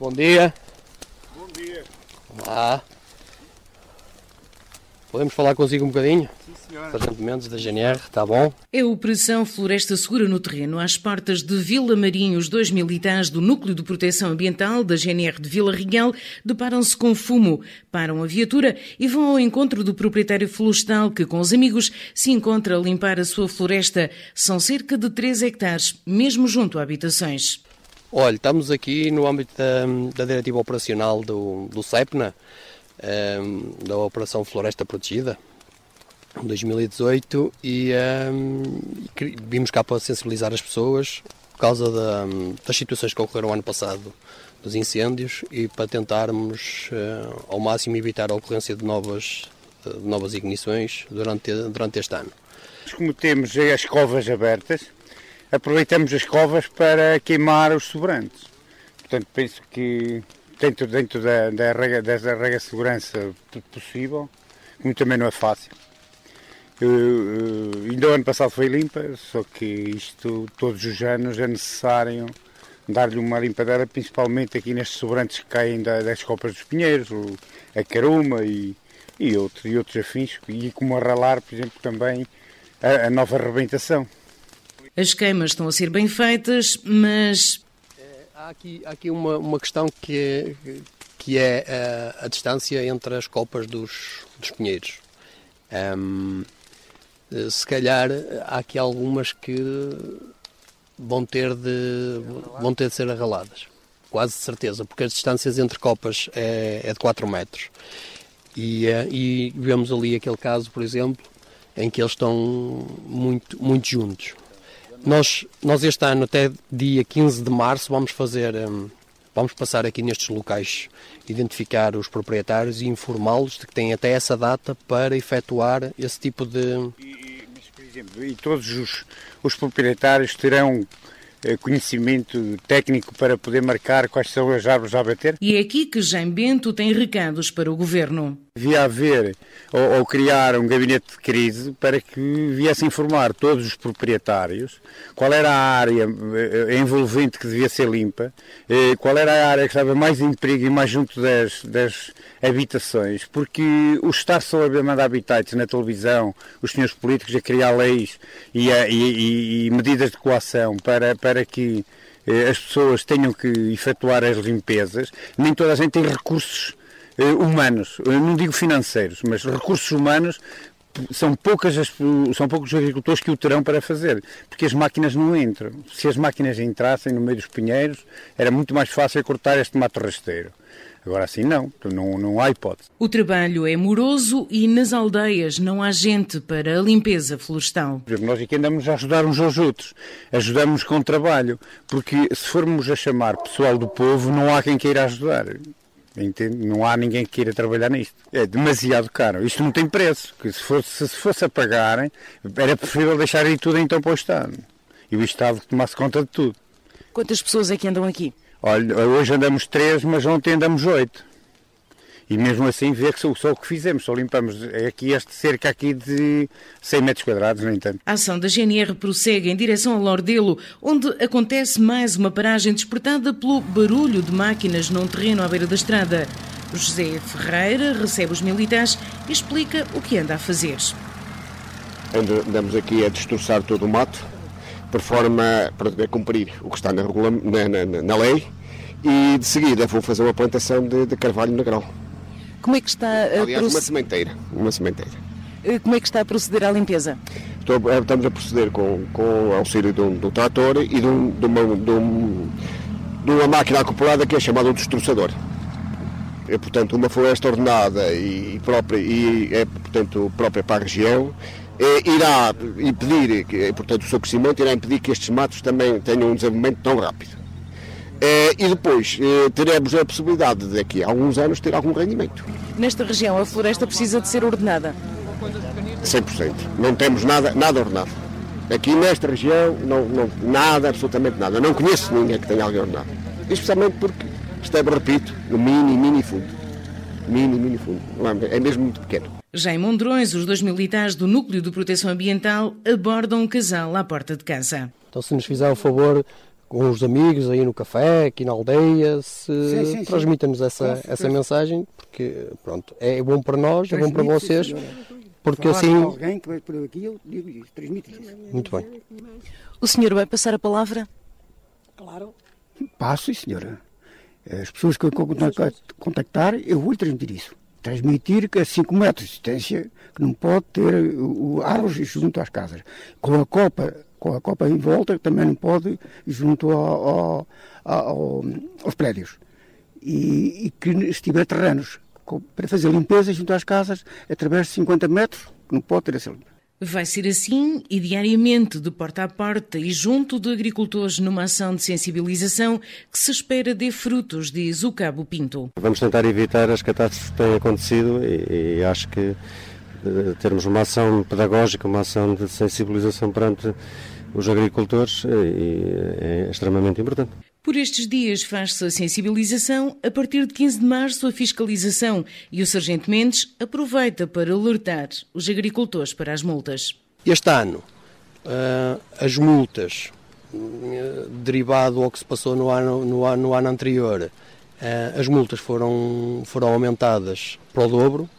Bom dia. Bom dia. Olá. Podemos falar consigo um bocadinho? Sim, senhora. Sargento Mendes, da GNR, está bom? É a Operação Floresta Segura no terreno, às portas de Vila Marinho. Os dois militares do Núcleo de Proteção Ambiental da GNR de Vila Real deparam-se com fumo, param a viatura e vão ao encontro do proprietário florestal que, com os amigos, se encontra a limpar a sua floresta. São cerca de 3 hectares, mesmo junto a habitações. Olha, estamos aqui no âmbito da, da diretiva operacional do, do CEPNA, um, da Operação Floresta Protegida, 2018, e um, vimos cá para sensibilizar as pessoas por causa da, das situações que ocorreram ano passado, dos incêndios, e para tentarmos uh, ao máximo evitar a ocorrência de novas, de novas ignições durante, durante este ano. Como temos as covas abertas, aproveitamos as covas para queimar os sobrantes. Portanto, penso que dentro, dentro da, da, rega, da rega segurança possível, como também não é fácil. Uh, ainda o ano passado foi limpa, só que isto todos os anos é necessário dar-lhe uma limpadela, principalmente aqui nestes sobrantes que caem das copas dos pinheiros, o, a caruma e, e, outro, e outros afins, e como a ralar, por exemplo, também a, a nova arrebentação. As queimas estão a ser bem feitas, mas. Há aqui, há aqui uma, uma questão que é, que é a, a distância entre as copas dos, dos pinheiros. Um, se calhar há aqui algumas que vão ter de, vão ter de ser arraladas. Quase de certeza, porque as distâncias entre copas é, é de 4 metros. E, e vemos ali aquele caso, por exemplo, em que eles estão muito, muito juntos. Nós, nós este ano, até dia 15 de março, vamos fazer, um, vamos passar aqui nestes locais, identificar os proprietários e informá-los de que têm até essa data para efetuar esse tipo de. E, mas, por exemplo, e todos os, os proprietários terão conhecimento técnico para poder marcar quais são as árvores a abater? E é aqui que Jaime Bento tem recados para o Governo. Devia haver ou, ou, criar um gabinete de crise para que viesse informar todos os proprietários. Qual era a área envolvente que devia ser limpa, qual era a área que estava mais em perigo e mais junto das, das habitações, porque o estar só a mandar habitats na televisão, os senhores políticos a criar leis e, a, e, e medidas de coação para, para que as pessoas tenham que efetuar as limpezas, nem toda a gente tem recursos humanos, eu não digo financeiros, mas recursos humanos são, poucas as, são poucos os agricultores que o terão para fazer, porque as máquinas não entram. Se as máquinas entrassem no meio dos pinheiros, era muito mais fácil cortar este mato rasteiro. Agora assim não, não, não há hipótese. O trabalho é moroso e nas aldeias não há gente para a limpeza florestal. Nós aqui andamos a ajudar uns aos outros, ajudamos com o trabalho, porque se formos a chamar pessoal do povo, não há quem queira ajudar. Entende? Não há ninguém que queira trabalhar nisto. É demasiado caro. Isto não tem preço. Que se, fosse, se fosse a pagarem, era preferível deixar aí tudo então para o Estado. E o Estado tomasse conta de tudo. Quantas pessoas é que andam aqui? Olha, hoje andamos três, mas ontem andamos oito. E mesmo assim vê que só, só o que fizemos, só limpamos aqui este cerca aqui de 100 metros quadrados, no entanto. A ação da GNR prossegue em direção ao Lordelo, onde acontece mais uma paragem despertada pelo barulho de máquinas num terreno à beira da estrada. José Ferreira recebe os militares e explica o que anda a fazer. Andamos aqui a destroçar todo o mato, por forma para cumprir o que está na, na, na, na lei, e de seguida vou fazer uma plantação de, de carvalho na grão. Como é que está a Aliás, uma sementeira, uma sementeira. Como é que está a proceder à limpeza? Estou, estamos a proceder com, com o auxílio de um, de um trator e de, um, de, uma, de, um, de, uma, máquina acoplada que é chamada um destroçador. É, portanto, uma floresta ordenada e, própria, e é, portanto, própria para a região, é, irá impedir, portanto, o seu crescimento irá impedir que estes matos também tenham um desenvolvimento tão rápido. Eh, e depois eh, teremos a possibilidade de daqui a alguns anos ter algum rendimento. Nesta região a floresta precisa de ser ordenada? 100%. Não temos nada, nada ordenado. Aqui nesta região, não, não, nada, absolutamente nada. Não conheço ninguém que tenha alguém ordenado. Especialmente porque estamos, repito, no mini, mini fundo. Mini, mini fundo. É mesmo muito pequeno. Já em Mondrões, os dois militares do Núcleo de Proteção Ambiental abordam um casal à porta de casa. Então, se nos fizer o favor, com os amigos aí no café, aqui na aldeia, se transmita-nos essa, essa mensagem, porque pronto, é bom para nós, é bom para vocês. Porque assim. alguém que vai por aqui, eu digo isso, transmite isso. Muito bem. O senhor vai passar a palavra? Claro. Passo, senhora. As pessoas que eu contactar, eu vou transmitir isso. Transmitir que a 5 metros de distância, que não pode ter árvores junto às casas. Com a copa com a copa em volta, também não pode junto ao, ao, ao, aos prédios. E, e, que se tiver terrenos para fazer limpeza junto às casas, através de 50 metros, não pode ter essa limpa. Vai ser assim e diariamente, de porta a porta e junto de agricultores numa ação de sensibilização que se espera dê frutos, diz o Cabo Pinto. Vamos tentar evitar as catástrofes que têm acontecido e, e acho que eh, termos uma ação pedagógica, uma ação de sensibilização perante os agricultores eh, é extremamente importante. Por estes dias faz-se a sensibilização, a partir de 15 de março a fiscalização e o Sargento Mendes aproveita para alertar os agricultores para as multas. Este ano, as multas, derivado ao que se passou no ano, no ano, no ano anterior, as multas foram, foram aumentadas para o dobro.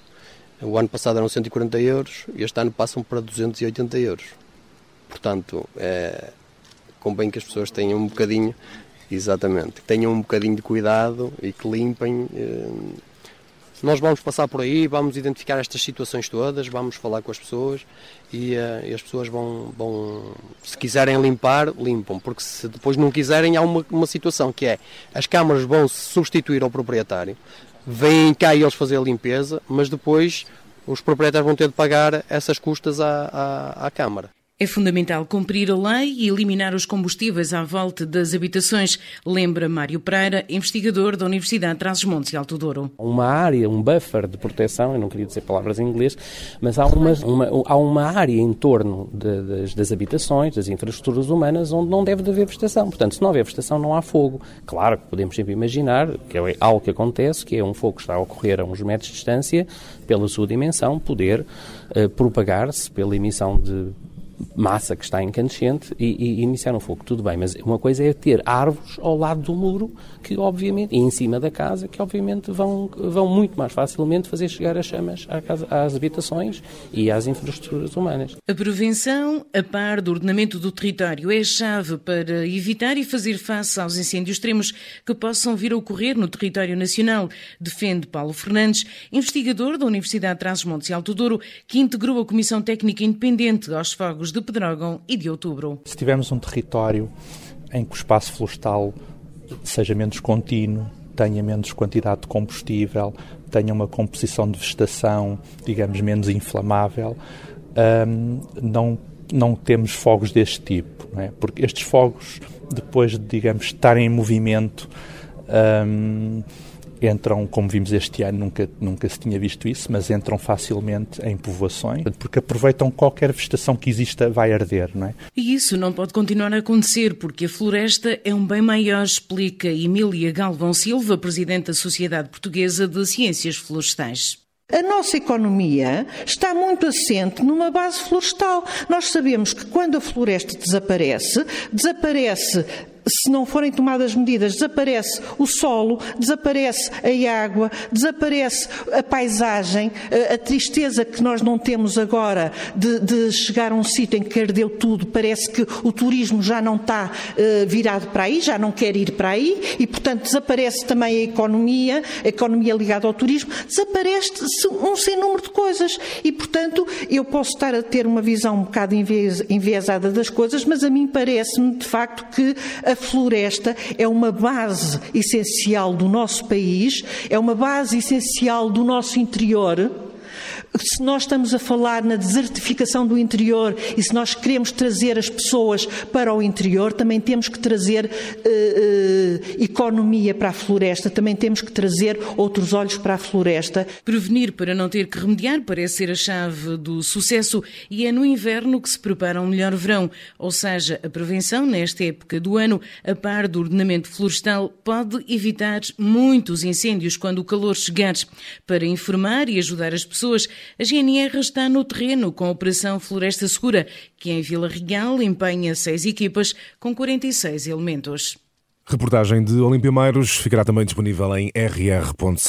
O ano passado eram 140 euros, este ano passam para 280 euros. Portanto, é, convém que as pessoas tenham um bocadinho, exatamente, tenham um bocadinho de cuidado e que limpem. É, nós vamos passar por aí, vamos identificar estas situações todas, vamos falar com as pessoas e, uh, e, as pessoas vão, vão, se quiserem limpar, limpam, porque se depois não quiserem, há uma, uma situação que é as câmaras vão substituir ao proprietário, vêm cá eles fazer a limpeza, mas depois os proprietários vão ter de pagar essas custas à, à, à Câmara. É fundamental cumprir a lei e eliminar os combustíveis à volta das habitações, lembra Mário Pereira, investigador da Universidade de Trás-os-Montes e Alto Douro. Uma área, um buffer de proteção, eu não queria dizer palavras em inglês, mas há uma, uma há uma área em torno de, das, das, habitações, das infraestruturas humanas, onde não deve haver vegetação. Portanto, se não houver vegetação, não há fogo. Claro que podemos sempre imaginar, que é algo que acontece, que é um fogo que está a ocorrer a uns metros de distância, pela sua dimensão, poder uh, propagar-se pela emissão de massa que está incandescente e, e, iniciar um fogo. Tudo bem, mas uma coisa é ter árvores ao lado do muro, que obviamente, e em cima da casa, que obviamente vão, vão muito mais facilmente fazer chegar as chamas casa, às habitações e às infraestruturas humanas. A prevenção, a par do ordenamento do território, é a chave para evitar e fazer face aos incêndios extremos que possam vir a ocorrer no território nacional, defende Paulo Fernandes, investigador da Universidade de Trás-os-Montes e Alto Douro, que integrou a Comissão Técnica Independente aos fogos de Pedrógão e de Outubro. Se tivermos um território em que o espaço florestal seja menos contínuo, tenha menos quantidade de combustível, tenha uma composição de vegetação, digamos, menos inflamável, hum, não, não temos fogos deste tipo. É? Porque estes fogos, depois de, digamos, estarem em movimento, hum, entram, como vimos este ano, nunca, nunca se tinha visto isso, mas entram facilmente em povoações, porque aproveitam qualquer vegetação que exista vai arder, não é? E isso não pode continuar a acontecer, porque a floresta é um bem maior, explica Emília Galvão Silva, presidente da Sociedade Portuguesa de Ciências Florestais. A nossa economia está muito assente numa base florestal. Nós sabemos que quando a floresta desaparece, desaparece se não forem tomadas medidas, desaparece o solo, desaparece a água, desaparece a paisagem, a, tristeza que nós não temos agora de, de chegar a um sítio em que ardeu tudo, parece que o turismo já não está uh, virado para aí, já não quer ir para aí e, portanto, desaparece também a economia, a economia ligada ao turismo, desaparece um sem número de coisas e, portanto, eu posso estar a ter uma visão um bocado enviesada das coisas, mas a mim parece-me, de facto, que a floresta é uma base essencial do nosso país, é uma base essencial do nosso interior. Se nós estamos a falar na desertificação do interior e se nós queremos trazer as pessoas para o interior, também temos que trazer uh, uh, economia para a floresta, também temos que trazer outros olhos para a floresta. Prevenir para não ter que remediar parece ser a chave do sucesso e é no inverno que se prepara um melhor verão, ou seja, a prevenção nesta época do ano, a par do ordenamento florestal, pode evitar muitos incêndios quando o calor chegar. Para informar e ajudar as pessoas, A GNR está no terreno com a Operação Floresta Segura, que em Vila Real empenha seis equipas com 46 elementos. Reportagem de Olimpia Meiros ficará também disponível em rr.sapo.pt.